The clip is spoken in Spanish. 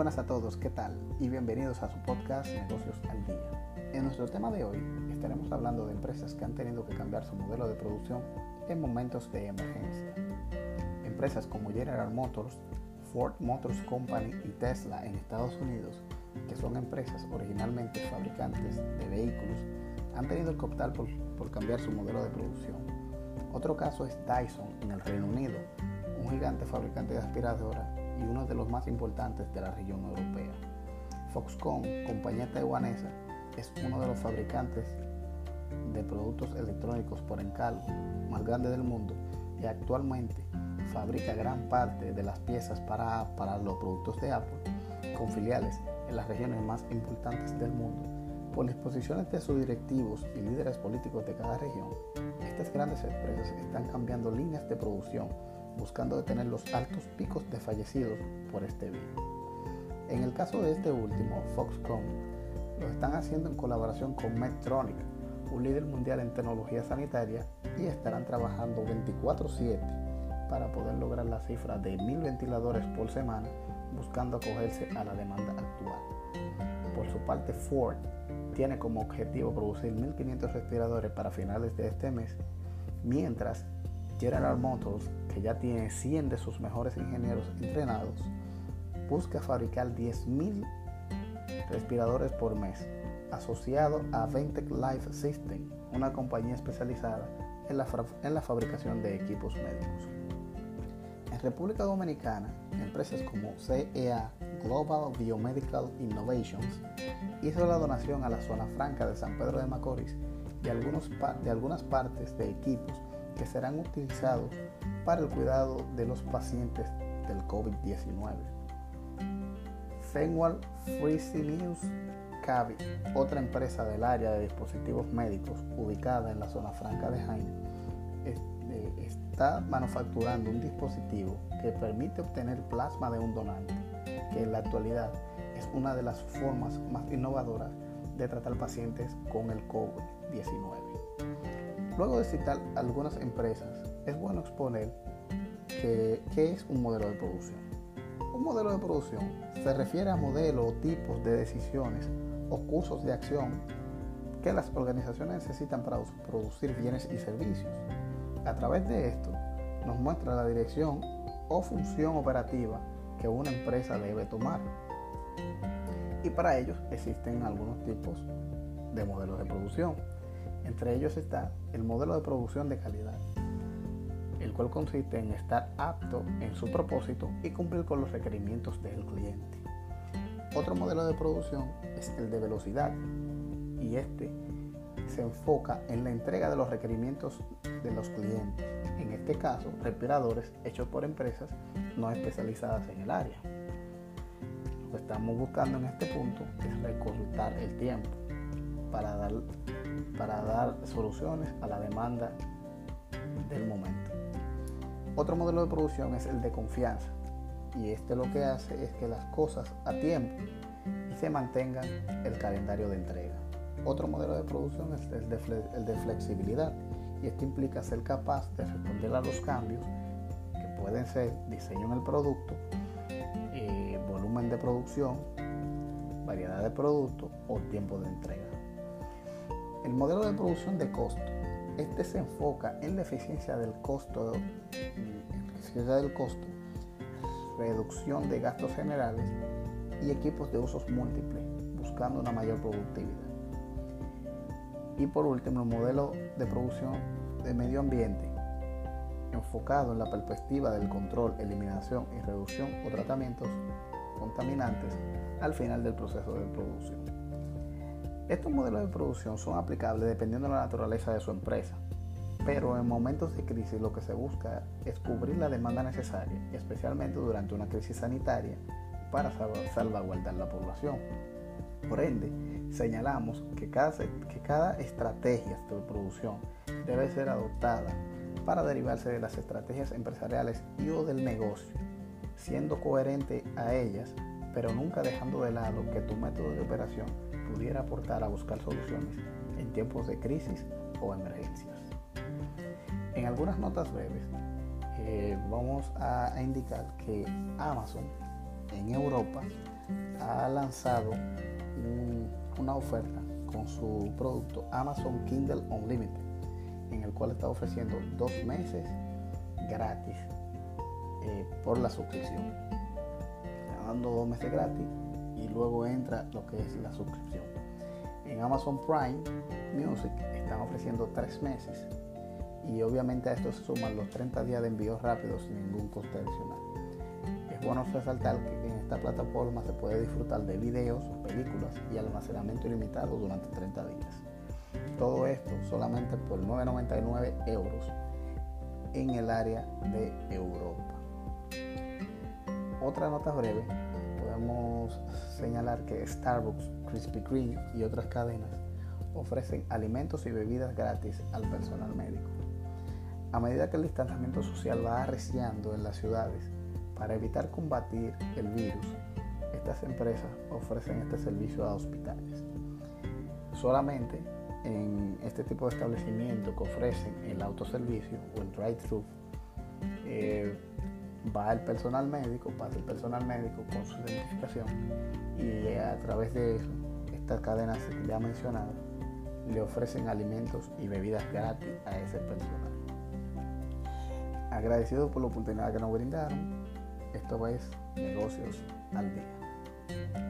buenas a todos, ¿qué tal? Y bienvenidos a su podcast Negocios al Día. En nuestro tema de hoy estaremos hablando de empresas que han tenido que cambiar su modelo de producción en momentos de emergencia. Empresas como General Motors, Ford Motors Company y Tesla en Estados Unidos, que son empresas originalmente fabricantes de vehículos, han tenido que optar por, por cambiar su modelo de producción. Otro caso es Dyson en el Reino Unido, un gigante fabricante de aspiradoras y uno de los más importantes de la región europea. Foxconn, compañía taiwanesa, es uno de los fabricantes de productos electrónicos por encargo más grandes del mundo y actualmente fabrica gran parte de las piezas para, para los productos de Apple con filiales en las regiones más importantes del mundo. Por disposiciones de sus directivos y líderes políticos de cada región, estas grandes empresas están cambiando líneas de producción buscando detener los altos picos de fallecidos por este virus. En el caso de este último, Foxconn lo están haciendo en colaboración con Medtronic, un líder mundial en tecnología sanitaria, y estarán trabajando 24/7 para poder lograr la cifra de 1.000 ventiladores por semana, buscando acogerse a la demanda actual. Por su parte, Ford tiene como objetivo producir 1.500 respiradores para finales de este mes, mientras General Motors, que ya tiene 100 de sus mejores ingenieros entrenados, busca fabricar 10.000 respiradores por mes, asociado a Ventec Life System, una compañía especializada en la, fabricación de equipos médicos. En República Dominicana, empresas como CEA Global Biomedical Innovations hizo la donación a la zona franca de San Pedro de Macorís de, algunos, de algunas partes de equipos que serán utilizados para el cuidado de los pacientes del COVID-19. Fenwal Fresenius Cavi, otra empresa del área de dispositivos médicos ubicada en la zona franca de Jaime, eh, está manufacturando un dispositivo que permite obtener plasma de un donante, que en la actualidad es una de las formas más innovadoras de tratar pacientes con el COVID-19. Luego de citar algunas empresas, es bueno exponer qué es un modelo de producción. Un modelo de producción se refiere a modelos o tipos de decisiones o cursos de acción que las organizaciones necesitan para producir bienes y servicios. A través de esto nos muestra la dirección o función operativa que una empresa debe tomar. Y para ellos existen algunos tipos de modelos de producción. Entre ellos está el modelo de producción de calidad, el cual consiste en estar apto en su propósito y cumplir con los requerimientos del cliente. Otro modelo de producción es el de velocidad y este se enfoca en la entrega de los requerimientos de los clientes, en este caso respiradores hechos por empresas no especializadas en el área. Lo que estamos buscando en este punto es recortar el tiempo para dar para dar soluciones a la demanda del momento. Otro modelo de producción es el de confianza y este lo que hace es que las cosas a tiempo y se mantengan el calendario de entrega. Otro modelo de producción es el de, flexibilidad y esto implica ser capaz de responder a los cambios que pueden ser diseño en el producto, eh, volumen de producción, variedad de productos o tiempo de entrega. El modelo de producción de costo. Este se enfoca en la eficiencia del costo, del costo, reducción de gastos generales y equipos de usos múltiples, buscando una mayor productividad. Y por último, el modelo de producción de medio ambiente, enfocado en la perspectiva del control, eliminación y reducción o tratamientos contaminantes al final del proceso de producción. Estos modelos de producción son aplicables dependiendo de la naturaleza de su empresa, pero en momentos de crisis lo que se busca es cubrir la demanda necesaria, especialmente durante una crisis sanitaria, para salvaguardar la población. Por ende, señalamos que cada, estrategia de producción debe ser adoptada para derivarse de las estrategias empresariales y o del negocio, siendo coherente a ellas, pero nunca dejando de lado que tu método de operación pudiera aportar a buscar soluciones en tiempos de crisis o emergencias. En algunas notas breves eh, vamos a, indicar que Amazon en Europa ha lanzado una oferta con su producto Amazon Kindle Unlimited, en el cual está ofreciendo dos meses gratis eh, por la suscripción. Dando dos meses gratis y luego entra lo que es la suscripción. En Amazon Prime Music están ofreciendo tres meses y obviamente a esto se suman los 30 días de envío rápido sin ningún coste adicional. Es bueno resaltar que en esta plataforma se puede disfrutar de videos, películas y almacenamiento ilimitado durante 30 días. Todo esto solamente por 9,99 euros en el área de Europa. Otra nota breve, podemos que Starbucks, Krispy Kreme y otras cadenas ofrecen alimentos y bebidas gratis al personal médico. A medida que el distanciamiento social va arreciando en las ciudades, para evitar combatir el virus, estas empresas ofrecen este servicio a hospitales. Solamente en este tipo de establecimiento que ofrecen el autoservicio o el drive-thru, eh, va el personal médico, pasa el personal médico con su identificación y a través de eso, estas cadenas ya mencionadas le ofrecen alimentos y bebidas gratis a ese personal. Agradecido por la oportunidad que nos brindaron, esto es Negocios al Día.